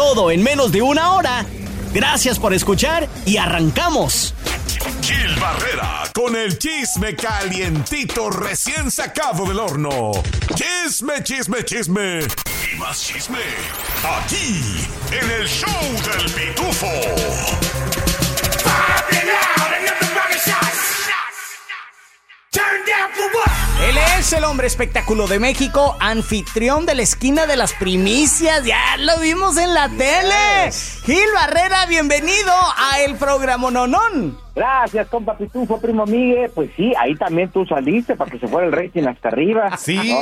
Todo en menos de una hora. Gracias por escuchar y arrancamos. Gil Barrera con el chisme calientito recién sacado del horno. Chisme, chisme, chisme. Y más chisme. Aquí, en el show del pitufo. Él es el hombre espectáculo de México, anfitrión de la esquina de las primicias. Ya lo vimos en la tele. Gil Barrera, bienvenido a el programa Nonón. Gracias, compa Pitufo, primo Miguel. Pues sí, ahí también tú saliste para que se fuera el rating hasta arriba. Sí.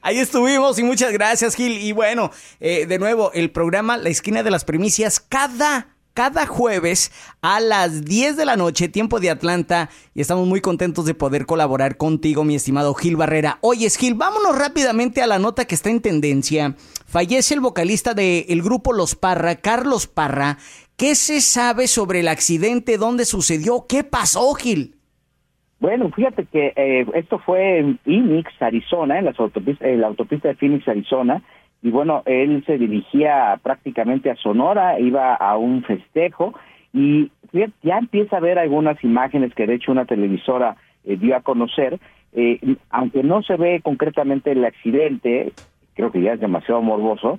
Ahí estuvimos y muchas gracias, Gil. Y bueno, eh, de nuevo, el programa La Esquina de las Primicias, cada cada jueves a las 10 de la noche, tiempo de Atlanta, y estamos muy contentos de poder colaborar contigo, mi estimado Gil Barrera. Oye, Gil, vámonos rápidamente a la nota que está en tendencia. Fallece el vocalista del grupo Los Parra, Carlos Parra. ¿Qué se sabe sobre el accidente? ¿Dónde sucedió? ¿Qué pasó, Gil? Bueno, fíjate que eh, esto fue en Phoenix, Arizona, en, las en la autopista de Phoenix, Arizona y bueno, él se dirigía prácticamente a Sonora, iba a un festejo y ya empieza a ver algunas imágenes que de hecho una televisora eh, dio a conocer, eh, aunque no se ve concretamente el accidente, creo que ya es demasiado morboso,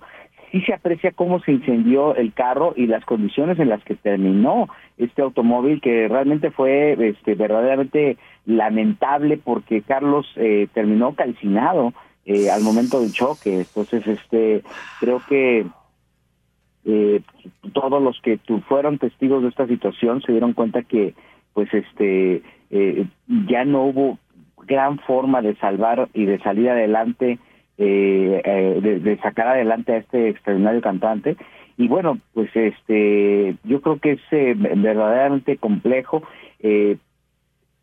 sí se aprecia cómo se incendió el carro y las condiciones en las que terminó este automóvil que realmente fue este, verdaderamente lamentable porque Carlos eh, terminó calcinado eh, al momento del choque. Entonces, este, creo que eh, todos los que tu, fueron testigos de esta situación se dieron cuenta que, pues, este, eh, ya no hubo gran forma de salvar y de salir adelante, de, de, sacar adelante a este extraordinario cantante. Y bueno, pues, este, yo creo que es verdaderamente complejo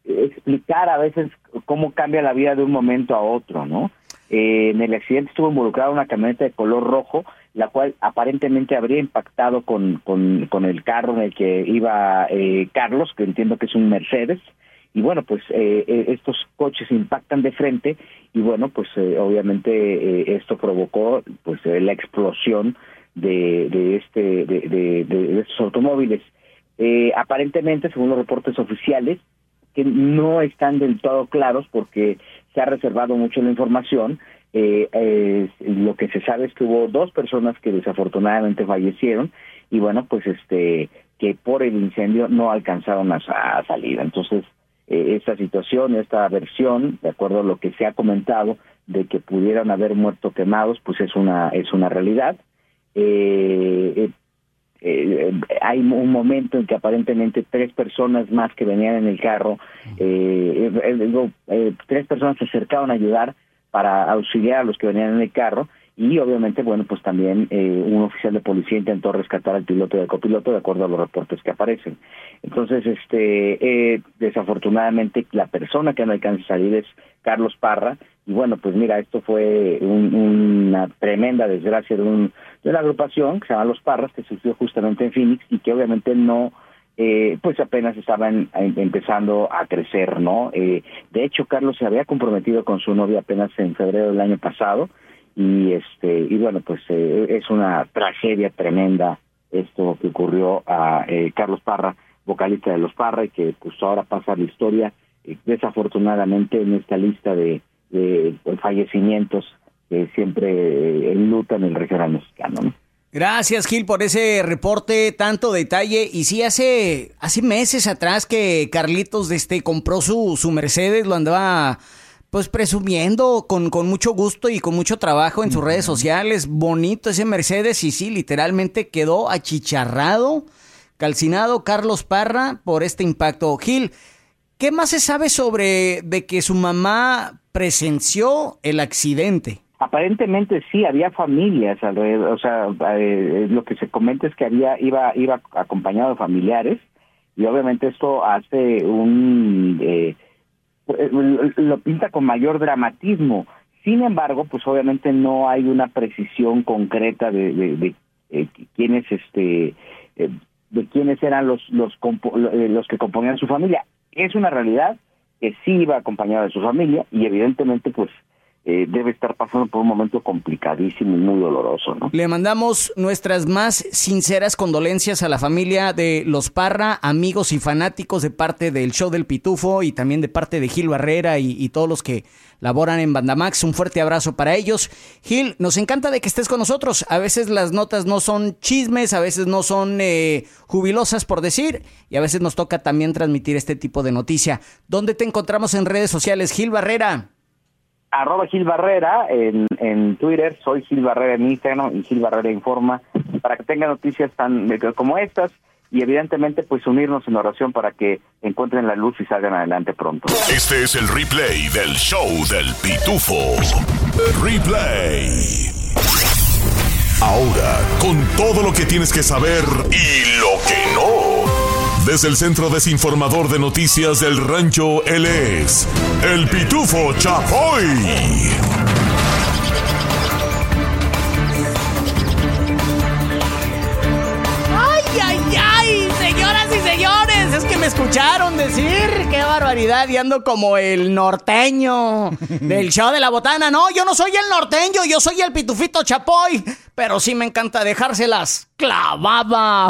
explicar a veces cómo cambia la vida de un momento a otro, ¿no? Eh, en el accidente estuvo involucrada una camioneta de color rojo, la cual aparentemente habría impactado con, con, el carro en el que iba eh, Carlos, que entiendo que es un Mercedes. Y bueno, pues eh, estos coches impactan de frente y bueno, pues obviamente esto provocó pues la explosión de, de este de, de estos automóviles. aparentemente, según los reportes oficiales, que no están del todo claros porque se ha reservado mucho la información. Eh, lo que se sabe es que hubo dos personas que desafortunadamente fallecieron y bueno, pues este que por el incendio no alcanzaron a, salir. Entonces, eh, esta situación, esta versión, de acuerdo a lo que se ha comentado, de que pudieran haber muerto quemados, pues es una es una realidad. Eh, eh hay un momento en que aparentemente tres personas más que venían en el carro, eh, eh, eh, tres personas se acercaban a ayudar para auxiliar a los que venían en el carro y obviamente, bueno, pues también eh, un oficial de policía intentó rescatar al piloto y al copiloto de acuerdo a los reportes que aparecen. Entonces, este, eh, desafortunadamente la persona que no alcanza a salir es Carlos Parra y bueno, pues mira, esto fue una tremenda desgracia de, un, de una agrupación que se llama Los Parras que surgió justamente en Phoenix y que obviamente no eh, pues apenas estaban empezando a crecer, ¿no? Eh, de hecho, Carlos se había comprometido con su novia apenas en febrero del año pasado y este y bueno pues eh, es una tragedia tremenda esto que ocurrió a eh, Carlos Parra vocalista de los Parra y que pues ahora pasa la historia eh, desafortunadamente en esta lista de, de, fallecimientos que siempre enlutan el regional mexicano Gracias Gil por ese reporte, tanto detalle. Y sí, hace, hace meses atrás que Carlitos este, compró su, su Mercedes, lo andaba pues presumiendo con, con mucho gusto y con mucho trabajo en sus redes sociales. Bonito ese Mercedes y sí, literalmente quedó achicharrado, calcinado Carlos Parra por este impacto. Gil, ¿qué más se sabe sobre de que su mamá presenció el accidente? Aparentemente sí, había familias alrededor, o sea, eh, lo que se comenta es que había iba iba acompañado de familiares y obviamente esto hace un eh, lo pinta con mayor dramatismo. Sin embargo, pues obviamente no hay una precisión concreta de, de, eh, quiénes este de quiénes eran los los los que componían su familia. Es una realidad que sí iba acompañado de su familia y evidentemente pues eh, debe estar pasando por un momento complicadísimo y muy doloroso, ¿no? Le mandamos nuestras más sinceras condolencias a la familia de los Parra, amigos y fanáticos de parte del show del Pitufo y también de parte de Gil Barrera y, todos los que laboran en Bandamax. Un fuerte abrazo para ellos. Gil, nos encanta de que estés con nosotros. A veces las notas no son chismes, a veces no son eh, jubilosas por decir, y a veces nos toca también transmitir este tipo de noticia. ¿Dónde te encontramos en redes sociales, Gil Barrera? Arroba Gil Barrera en, en Twitter, soy Gil Barrera en Instagram y Gil Barrera Informa, para que tenga noticias tan como estas y evidentemente pues unirnos en oración para que encuentren la luz y salgan adelante pronto. Este es el replay del show del pitufo. Replay. Ahora, con todo lo que tienes que saber y lo que. Desde el Centro Desinformador de Noticias del Rancho, él es el Pitufo Chapoy. ¡Ay, ay, ay! Señoras y señores, es que me escucharon decir. ¡Qué barbaridad! Y ando como el norteño del show de la botana. No, yo no soy el norteño, yo soy el Pitufito Chapoy. Pero sí me encanta dejárselas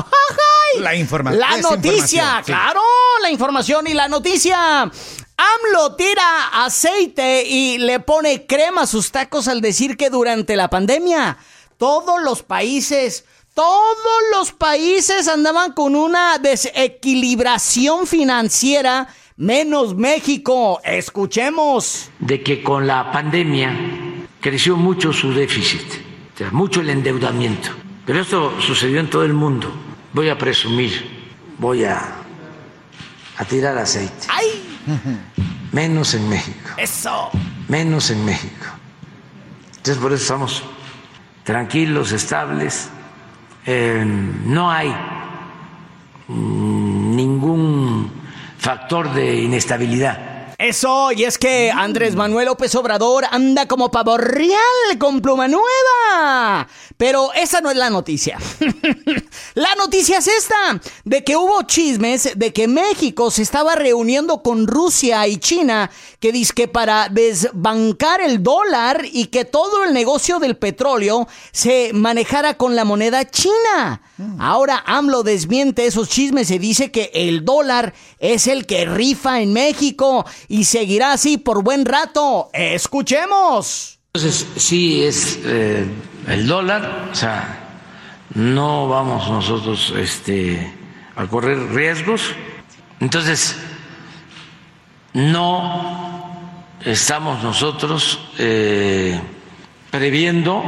La información. La noticia, claro, la información y la noticia. AMLO tira aceite y le pone crema a sus tacos al decir que durante la pandemia todos los países, todos los países andaban con una desequilibración financiera, menos México. Escuchemos. De que con la pandemia creció mucho su déficit, mucho el endeudamiento. Pero esto sucedió en todo el mundo voy a presumir, voy a, a tirar aceite. ¡Ay! Menos en México. Eso. Menos en México. Entonces por eso estamos tranquilos, estables. Eh, no hay ningún factor de inestabilidad eso, y es que Andrés Manuel López Obrador anda como pavo real con pluma nueva. Pero esa no es la noticia. la noticia es esta, de que hubo chismes de que México se estaba reuniendo con Rusia y China, que que para desbancar el dólar y que todo el negocio del petróleo se manejara con la moneda china. Mm. Ahora AMLO desmiente esos chismes y dice que el dólar es el que rifa en México y seguirá así por buen rato. Escuchemos. Entonces, sí es eh, el dólar, o sea, no vamos nosotros este, a correr riesgos. Entonces, no estamos nosotros eh, previendo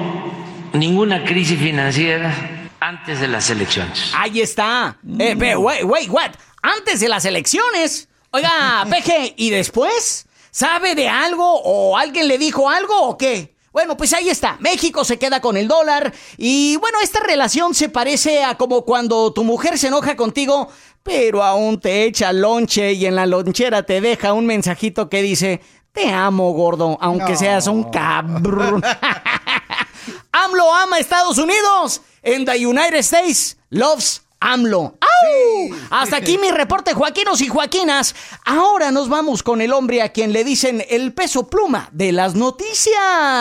ninguna crisis financiera antes de las elecciones. Ahí está. Eh, wait, wait, what? Antes de las elecciones. Oiga, Peje, ¿y después? ¿Sabe de algo o alguien le dijo algo o qué? Bueno, pues ahí está. México se queda con el dólar. Y bueno, esta relación se parece a como cuando tu mujer se enoja contigo, pero aún te echa lonche y en la lonchera te deja un mensajito que dice: Te amo, gordo, aunque seas un cabrón. AMLO ama Estados Unidos. En the United States loves AMLO. ¡Au! Hasta aquí mi reporte, Joaquinos y Joaquinas. Ahora nos vamos con el hombre a quien le dicen el peso pluma de las noticias.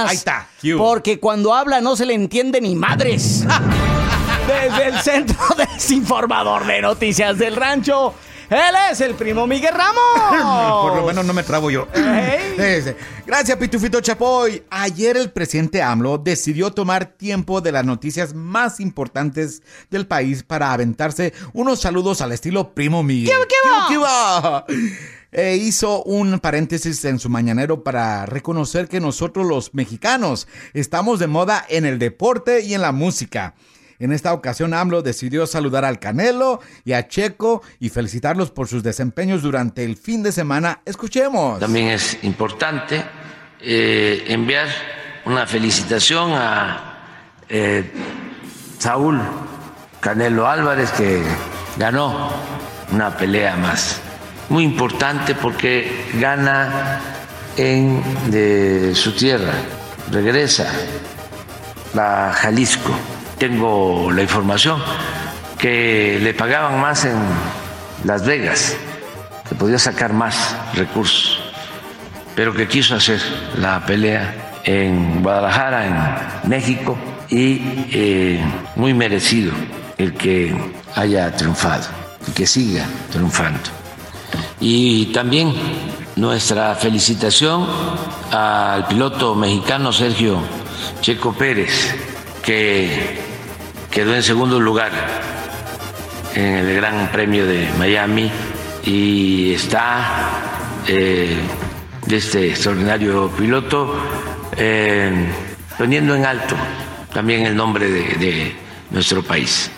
Ahí está. Porque cuando habla no se le entiende ni madres. Desde el Centro Desinformador de Noticias del Rancho. Él es el primo Miguel Ramos. Por lo menos no me trabo yo. Gracias, Pitufito Chapoy. Ayer el presidente AMLO decidió tomar tiempo de las noticias más importantes del país para aventarse unos saludos al estilo primo Miguel. ¿Qué, qué va? E hizo un paréntesis en su mañanero para reconocer que nosotros los mexicanos estamos de moda en el deporte y en la música. En esta ocasión AMLO decidió saludar al Canelo y a Checo y felicitarlos por sus desempeños durante el fin de semana. Escuchemos. También es importante eh, enviar una felicitación a eh, Saúl Canelo Álvarez que ganó una pelea más. Muy importante porque gana en su tierra, regresa a Jalisco. Tengo la información que le pagaban más en Las Vegas, que podía sacar más recursos, pero que quiso hacer la pelea en Guadalajara, en México, y eh, muy merecido el que haya triunfado y que siga triunfando. Y también nuestra felicitación al piloto mexicano Sergio Checo Pérez, que quedó en segundo lugar en el Gran Premio de Miami y está eh, de este extraordinario piloto eh, poniendo en alto también el nombre de, nuestro país.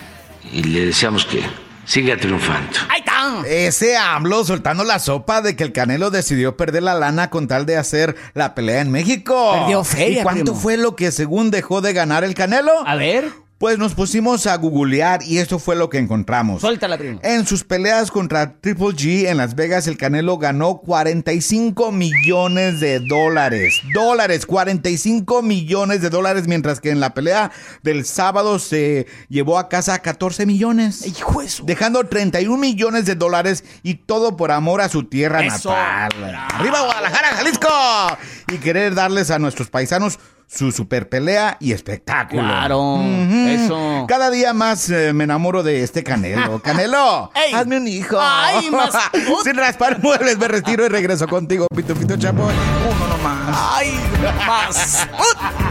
Y le deseamos que siga triunfando. ¡Ahí está! Ese AMLO soltando la sopa de que el Canelo decidió perder la lana con tal de hacer la pelea en México. Perdió feria, ¿Y cuánto fue lo que según dejó de ganar el Canelo? A ver. Pues nos pusimos a googlear y esto fue lo que encontramos. Suéltala, primo. En sus peleas contra Triple G en Las Vegas, el Canelo ganó 45 millones de dólares. Dólares, 45 millones de dólares, mientras que en la pelea del sábado se llevó a casa 14 millones. Hijo Dejando 31 millones de dólares y todo por amor a su tierra natal. ¡Arriba Guadalajara, Jalisco! Y querer darles a nuestros paisanos su super pelea y espectáculo. Claro, eso. Cada día más eh, me enamoro de este Canelo. Canelo, hazme un hijo. Ay, más. Sin raspar muebles, me retiro y regreso contigo, Pito Pito Chapoy. Uno nomás. Ay, más.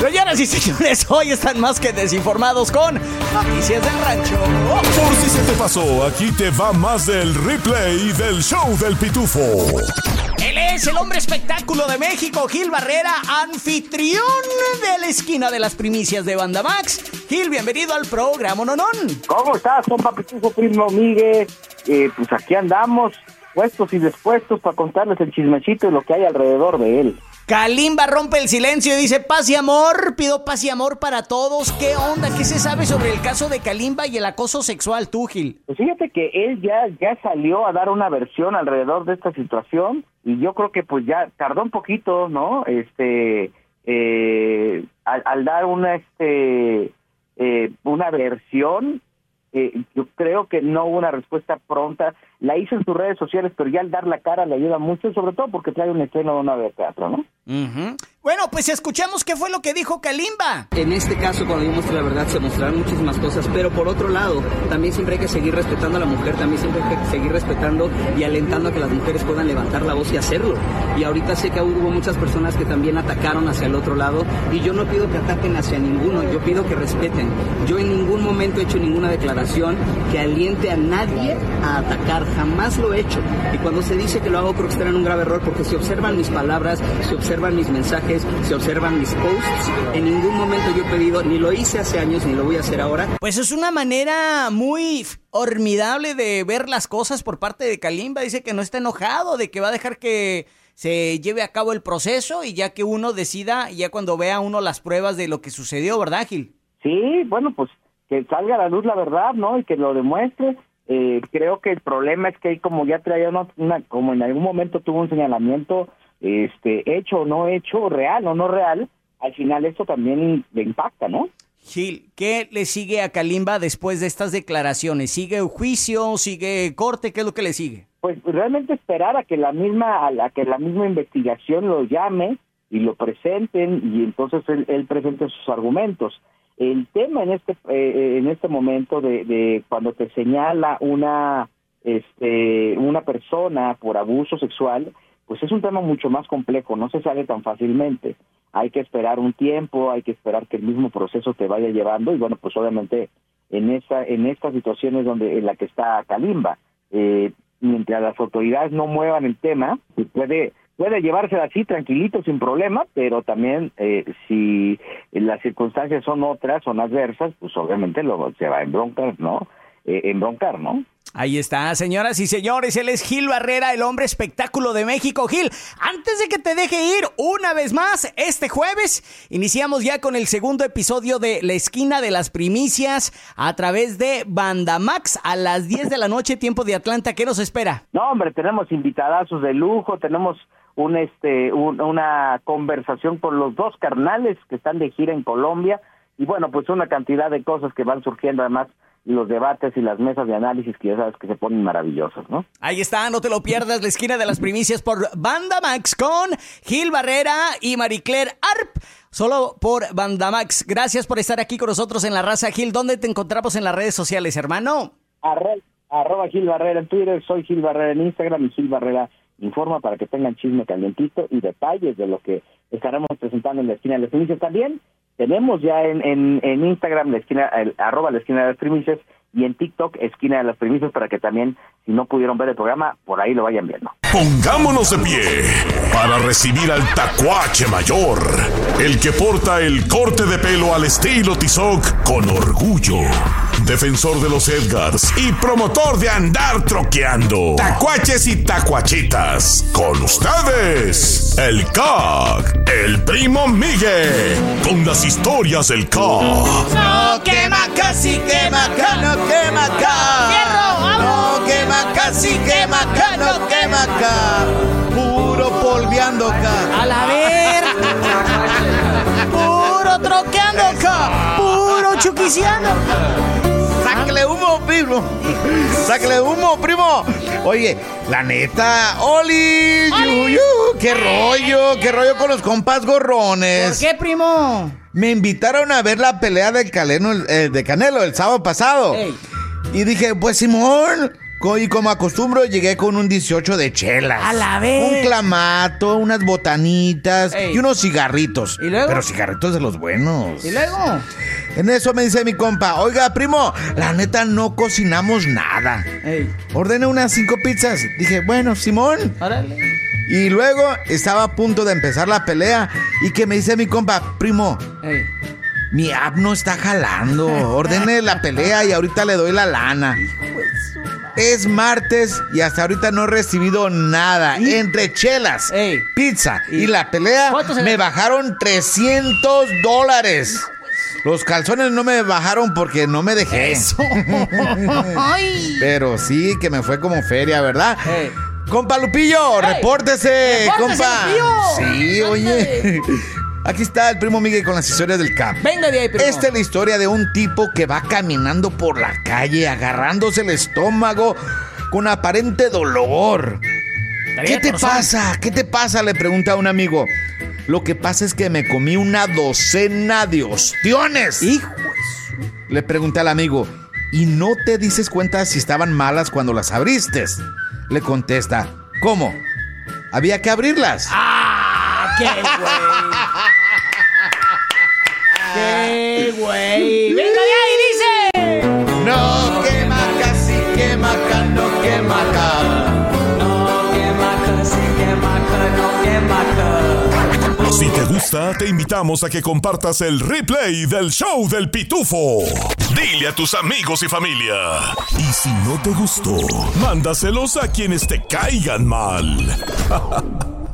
Señoras y señores, hoy están más que desinformados con Noticias del Rancho. Por si se te pasó, aquí te va más del replay del show del pitufo. Él es el hombre espectáculo de México, Gil Barrera, anfitrión de la esquina de las primicias de Banda Max. Gil, bienvenido al programa Nonón. ¿Cómo estás, compa Pitufo Primo Miguel? Eh, pues aquí andamos, puestos y dispuestos para contarles el chismecito y lo que hay alrededor de él. Kalimba rompe el silencio y dice paz y amor, pido paz y amor para todos. ¿Qué onda? ¿Qué se sabe sobre el caso de Kalimba y el acoso sexual, tú, Gil? Pues fíjate que él ya, ya salió a dar una versión alrededor de esta situación y yo creo que pues ya tardó un poquito, ¿no? Este, eh, al, dar una, este, eh, una versión, eh, yo creo que no hubo una respuesta pronta la hizo en sus redes sociales, pero ya al dar la cara le ayuda mucho, sobre todo porque trae un estreno de una de teatro, ¿no? Bueno, pues escuchemos qué fue lo que dijo Kalimba. En este caso, cuando yo muestre la verdad, se mostrarán muchísimas cosas, pero por otro lado, también siempre hay que seguir respetando a la mujer, también siempre hay que seguir respetando y alentando a que las mujeres puedan levantar la voz y hacerlo. Y ahorita sé que hubo muchas personas que también atacaron hacia el otro lado, y yo no pido que ataquen hacia ninguno, yo pido que respeten. Yo en ningún momento he hecho ninguna declaración que aliente a nadie a atacar jamás lo he hecho. Y cuando se dice que lo hago, creo que estarán en un grave error, porque si observan mis palabras, si observan mis mensajes, si observan mis posts, en ningún momento yo he pedido, ni lo hice hace años, ni lo voy a hacer ahora. Pues es una manera muy formidable de ver las cosas por parte de Kalimba. Dice que no está enojado, de que va a dejar que se lleve a cabo el proceso y ya que uno decida, ya cuando vea uno las pruebas de lo que sucedió, ¿verdad, Gil? Sí, bueno, pues que salga a la luz la verdad, ¿no? Y que lo demuestre. Eh, creo que el problema es que como ya traía una, como en algún momento tuvo un señalamiento este hecho o no hecho, real o no real, al final esto también le impacta, ¿no? Gil, ¿qué le sigue a Kalimba después de estas declaraciones? ¿Sigue juicio? ¿Sigue corte? ¿Qué es lo que le sigue? Pues realmente esperar a que la misma, a la que la misma investigación lo llame y lo presenten y entonces él, él presente sus argumentos. El tema en este eh, en este momento de, cuando te señala una este una persona por abuso sexual, pues es un tema mucho más complejo, no se sale tan fácilmente. Hay que esperar un tiempo, hay que esperar que el mismo proceso te vaya llevando y bueno, pues obviamente en esa en estas situaciones donde en la que está Kalimba, eh, mientras las autoridades no muevan el tema, pues puede puede llevársela así tranquilito sin problema, pero también eh, si las circunstancias son otras, son adversas, pues obviamente lo, se va a embroncar, ¿no? Eh, embroncar, ¿no? Ahí está, señoras y señores, él es Gil Barrera, el hombre espectáculo de México. Gil, antes de que te deje ir una vez más, este jueves iniciamos ya con el segundo episodio de La Esquina de las Primicias a través de Bandamax a las 10 de la noche, tiempo de Atlanta. ¿Qué nos espera? No, hombre, tenemos invitadazos de lujo, tenemos un, este, una conversación con los dos carnales que están de gira en Colombia y bueno, pues una cantidad de cosas que van surgiendo además los debates y las mesas de análisis que ya sabes que se ponen maravillosos, ¿no? Ahí está, no te lo pierdas, la esquina de las primicias por Banda Max con Gil Barrera y Maricler Arp. Solo por Bandamax. Gracias por estar aquí con nosotros en La Raza Gil. ¿Dónde te encontramos en las redes sociales, hermano? arroba Gil Barrera en Twitter, soy Gil Barrera en Instagram y Gil Barrera informa para que tengan chisme calientito y detalles de lo que estaremos presentando en la esquina de las primicias. También tenemos ya en, en, Instagram la esquina, arroba la esquina de las primicias y en TikTok esquina de las primicias para que también, si no pudieron ver el programa, por ahí lo vayan viendo. Pongámonos de pie para recibir al tacuache mayor, el que porta el corte de pelo al estilo Tizoc con orgullo. Defensor de los Edgars y promotor de andar troqueando. Tacuaches y tacuachitas. Con ustedes, el CAC, el primo Miguel, con las historias del CAC. No quema casi quema no quema acá. No quema casi quema no quema acá. Puro polveando acá. A la ver. Puro troqueando acá. Puro chuquiciando. Sáquele humo, primo. Sáquele humo, primo. Oye, la neta, Oli, Yuyu, qué rollo, qué rollo con los compas gorrones. ¿Por qué, primo? Me invitaron a ver la pelea del Caleno, eh, de Canelo el sábado pasado. Ey. Y dije, pues Simón. Y como acostumbro, llegué con un 18 de chelas. A la vez. Un clamato, unas botanitas Ey. y unos cigarritos. ¿Y luego? Pero cigarritos de los buenos. ¿Y luego? En eso me dice mi compa, oiga, primo, la neta no cocinamos nada. Ey, Ordene unas cinco pizzas. Dije, bueno, Simón. órale. Y luego estaba a punto de empezar la pelea y que me dice mi compa, primo, Ey. mi app no está jalando. Ordene la pelea y ahorita le doy la lana. Es martes y hasta ahorita no he recibido nada. Entre chelas, Ey. pizza y la pelea ¿Cuánto se- me bajaron 300 dólares. Los calzones no me bajaron porque no me dejé. Ay. Pero sí que me fue como feria, ¿verdad? Ey. Compa Lupillo, repórtese, Repórtese, compa. Lupillo. Sí, oye. Aquí está el primo Miguel con las historias del camp. Venga de ahí, primo. Esta es la historia de un tipo que va caminando por la calle agarrándose el estómago con aparente dolor. ¿Qué te pasa? ¿Qué te pasa? Le pregunta a un amigo. Lo que pasa es que me comí una docena de ostiones. Hijo. Le pregunté al amigo, ¿y no te dices cuenta si estaban malas cuando las abriste? Le contesta, ¿cómo? Había que abrirlas. ¡Ah! ¡Qué güey! ¡Qué güey! ¡Venga de ahí, dice! No quema casi quema acá, no quema acá. Gusta, te invitamos a que compartas el replay del show del pitufo. Dile a tus amigos y familia. Y si no te gustó, mándaselos a quienes te caigan mal.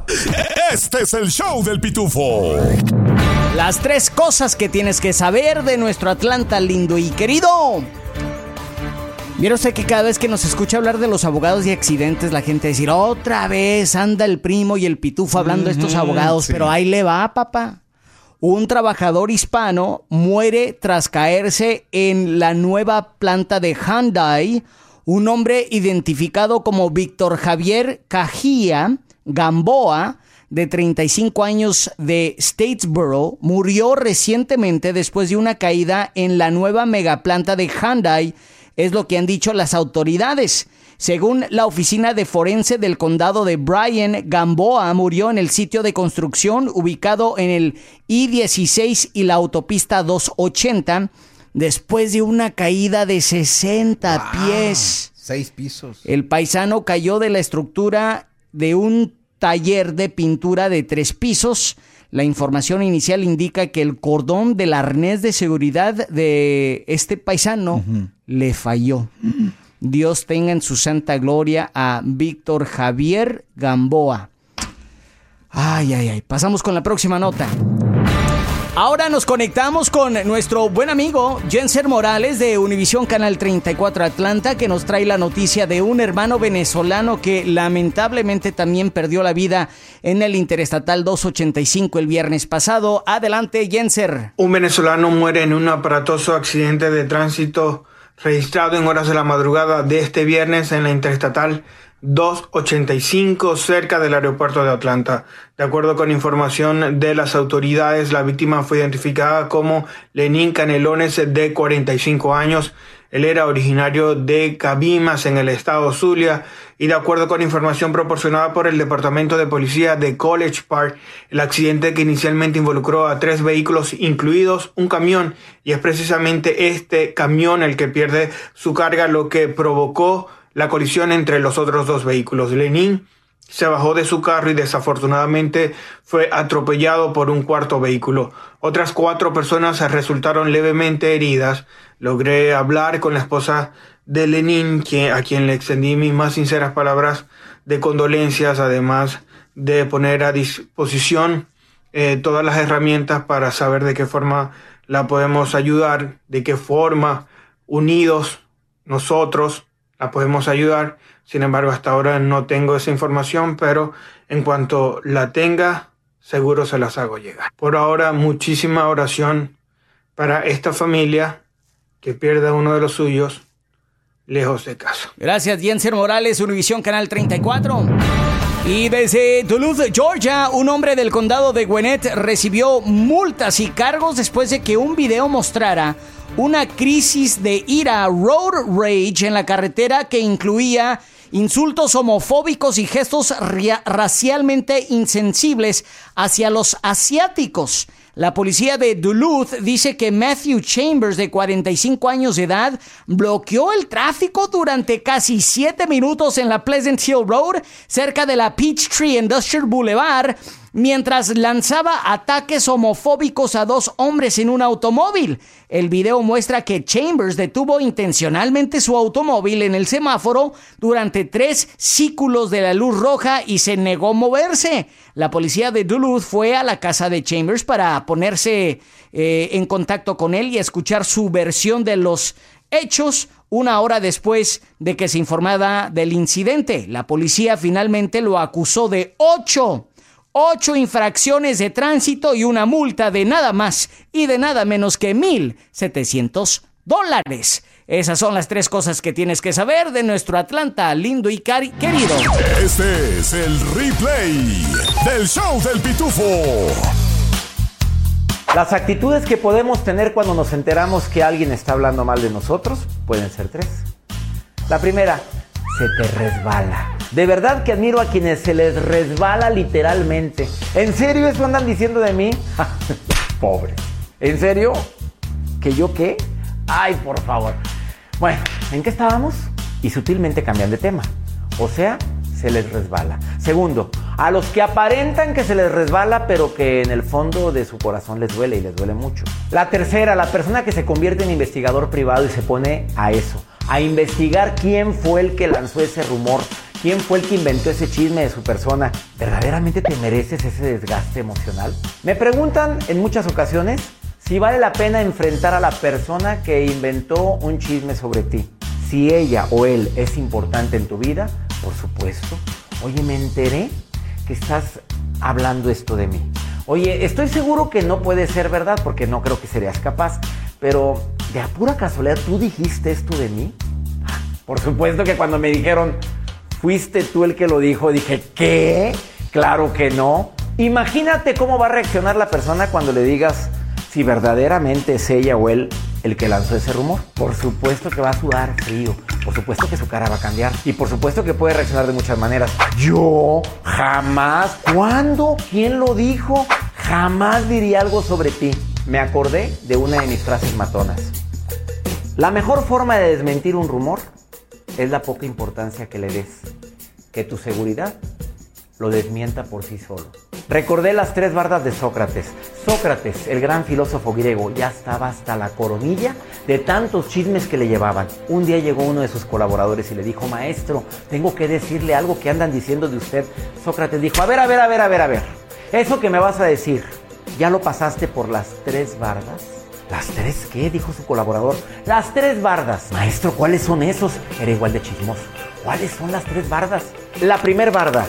Este es el show del pitufo. Las tres cosas que tienes que saber de nuestro Atlanta lindo y querido. Vieron usted que cada vez que nos escucha hablar de los abogados y accidentes, la gente decir, otra vez anda el primo y el pitufo hablando de estos abogados, sí. pero ahí le va, papá. Un trabajador hispano muere tras caerse en la nueva planta de Hyundai. Un hombre identificado como Víctor Javier Cajía Gamboa, de 35 años de Statesboro, murió recientemente después de una caída en la nueva megaplanta de Hyundai, es lo que han dicho las autoridades. Según la oficina de forense del condado de Bryan, Gamboa murió en el sitio de construcción ubicado en el I-16 y la autopista 280 después de una caída de 60 pies. Seis pisos. El paisano cayó de la estructura de un taller de pintura de tres pisos. La información inicial indica que el cordón del arnés de seguridad de este paisano le falló. Dios tenga en su santa gloria a Víctor Javier Gamboa. Ay, ay, ay. Pasamos con la próxima nota. Ahora nos conectamos con nuestro buen amigo Jenser Morales de Univisión Canal 34 Atlanta que nos trae la noticia de un hermano venezolano que lamentablemente también perdió la vida en el Interestatal 285 el viernes pasado. Adelante Jenser. Un venezolano muere en un aparatoso accidente de tránsito registrado en horas de la madrugada de este viernes en la Interestatal 285 cerca del aeropuerto de Atlanta. De acuerdo con información de las autoridades, la víctima fue identificada como Lenín Canelones de 45 años. Él era originario de Cabimas en el estado Zulia y de acuerdo con información proporcionada por el Departamento de Policía de College Park, el accidente que inicialmente involucró a tres vehículos incluidos un camión y es precisamente este camión el que pierde su carga lo que provocó la colisión entre los otros dos vehículos. Lenin se bajó de su carro y desafortunadamente fue atropellado por un cuarto vehículo. Otras cuatro personas resultaron levemente heridas. Logré hablar con la esposa de Lenin, a quien le extendí mis más sinceras palabras de condolencias, además de poner a disposición eh, todas las herramientas para saber de qué forma la podemos ayudar, de qué forma, unidos nosotros, la podemos ayudar. Sin embargo, hasta ahora no tengo esa información, pero en cuanto la tenga, seguro se las hago llegar. Por ahora, muchísima oración para esta familia que pierda uno de los suyos lejos de casa. Gracias, Jenser Morales, Univisión Canal 34. Y desde Duluth, Georgia, un hombre del condado de Gwinnett recibió multas y cargos después de que un video mostrara una crisis de ira, road rage en la carretera que incluía insultos homofóbicos y gestos racialmente insensibles hacia los asiáticos. La policía de Duluth dice que Matthew Chambers, de 45 años de edad, bloqueó el tráfico durante casi 7 minutos en la Pleasant Hill Road, cerca de la Peachtree Industrial Boulevard, mientras lanzaba ataques homofóbicos a dos hombres en un automóvil. El video muestra que Chambers detuvo intencionalmente su automóvil en el semáforo durante tres círculos de la luz roja y se negó a moverse. La policía de Duluth fue a la casa de Chambers para ponerse eh, en contacto con él y escuchar su versión de los hechos una hora después de que se informara del incidente. La policía finalmente lo acusó de ocho ocho infracciones de tránsito y una multa de nada más y de nada menos que 1.700 dólares. Esas son las tres cosas que tienes que saber de nuestro Atlanta lindo y querido. Este es el replay del show del pitufo. Las actitudes que podemos tener cuando nos enteramos que alguien está hablando mal de nosotros pueden ser tres. La primera, se te resbala. De verdad que admiro a quienes se les resbala literalmente. ¿En serio eso andan diciendo de mí? Pobre. ¿En serio? ¿Que yo qué? Ay, por favor. Bueno, ¿en qué estábamos? Y sutilmente cambian de tema. O sea, se les resbala. Segundo, a los que aparentan que se les resbala, pero que en el fondo de su corazón les duele y les duele mucho. La tercera, la persona que se convierte en investigador privado y se pone a eso a investigar quién fue el que lanzó ese rumor, quién fue el que inventó ese chisme de su persona. ¿Verdaderamente te mereces ese desgaste emocional? Me preguntan en muchas ocasiones si vale la pena enfrentar a la persona que inventó un chisme sobre ti. Si ella o él es importante en tu vida, por supuesto. Oye, me enteré que estás hablando esto de mí. Oye, estoy seguro que no puede ser verdad porque no creo que serías capaz, pero ¿de a pura casualidad tú dijiste esto de mí? Por supuesto que cuando me dijeron, fuiste tú el que lo dijo, dije, ¿qué? Claro que no. Imagínate cómo va a reaccionar la persona cuando le digas si verdaderamente es ella o él el que lanzó ese rumor. Por supuesto que va a sudar frío. Por supuesto que su cara va a cambiar. Y por supuesto que puede reaccionar de muchas maneras. Yo jamás. ¿Cuándo? ¿Quién lo dijo? Jamás diría algo sobre ti. Me acordé de una de mis frases matonas. La mejor forma de desmentir un rumor es la poca importancia que le des. Que tu seguridad lo desmienta por sí solo. Recordé las tres bardas de Sócrates. Sócrates, el gran filósofo griego, ya estaba hasta la coronilla de tantos chismes que le llevaban. Un día llegó uno de sus colaboradores y le dijo, maestro, tengo que decirle algo que andan diciendo de usted. Sócrates dijo, a ver, a ver, a ver, a ver, a ver. Eso que me vas a decir, ¿ya lo pasaste por las tres bardas? ¿Las tres qué? dijo su colaborador. Las tres bardas. Maestro, ¿cuáles son esos? Era igual de chismoso. ¿Cuáles son las tres bardas? La primer barda.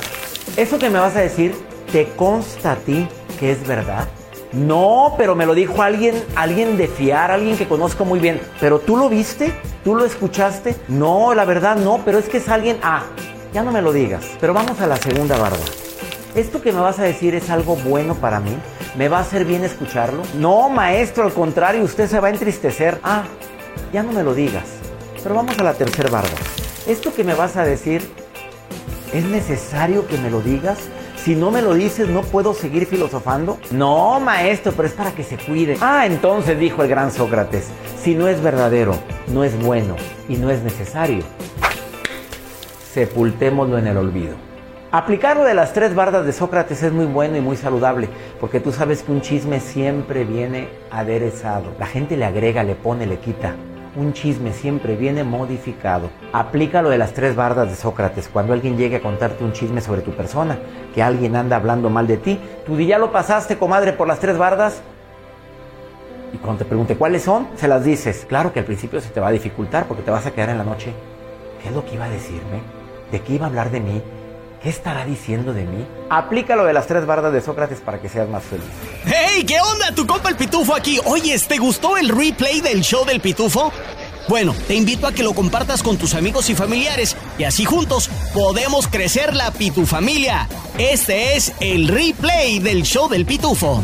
Eso que me vas a decir, ¿te consta a ti que es verdad? No, pero me lo dijo alguien, alguien de fiar, alguien que conozco muy bien. ¿Pero tú lo viste? ¿Tú lo escuchaste? No, la verdad no, pero es que es alguien... Ah, ya no me lo digas. Pero vamos a la segunda barda. ¿Esto que me vas a decir es algo bueno para mí? ¿Me va a hacer bien escucharlo? No, maestro, al contrario, usted se va a entristecer. Ah, ya no me lo digas. Pero vamos a la tercera barda. ¿Esto que me vas a decir es necesario que me lo digas? Si no me lo dices, ¿no puedo seguir filosofando? No, maestro, pero es para que se cuide. Ah, entonces dijo el gran Sócrates, si no es verdadero, no es bueno y no es necesario, sepultémoslo en el olvido. Aplicar lo de las tres bardas de Sócrates es muy bueno y muy saludable, porque tú sabes que un chisme siempre viene aderezado. La gente le agrega, le pone, le quita un chisme siempre viene modificado. Aplica lo de las tres bardas de Sócrates. Cuando alguien llegue a contarte un chisme sobre tu persona, que alguien anda hablando mal de ti, tú ya lo pasaste, comadre, por las tres bardas. Y cuando te pregunte cuáles son, se las dices. Claro que al principio se te va a dificultar porque te vas a quedar en la noche. ¿Qué es lo que iba a decirme? ¿De qué iba a hablar de mí? ¿Qué estará diciendo de mí? Aplícalo de las tres bardas de Sócrates para que seas más feliz. ¡Hey! ¿Qué onda? Tu compa el Pitufo aquí. Oye, ¿te gustó el replay del show del Pitufo? Bueno, te invito a que lo compartas con tus amigos y familiares y así juntos podemos crecer la Pitufamilia. Este es el replay del show del Pitufo.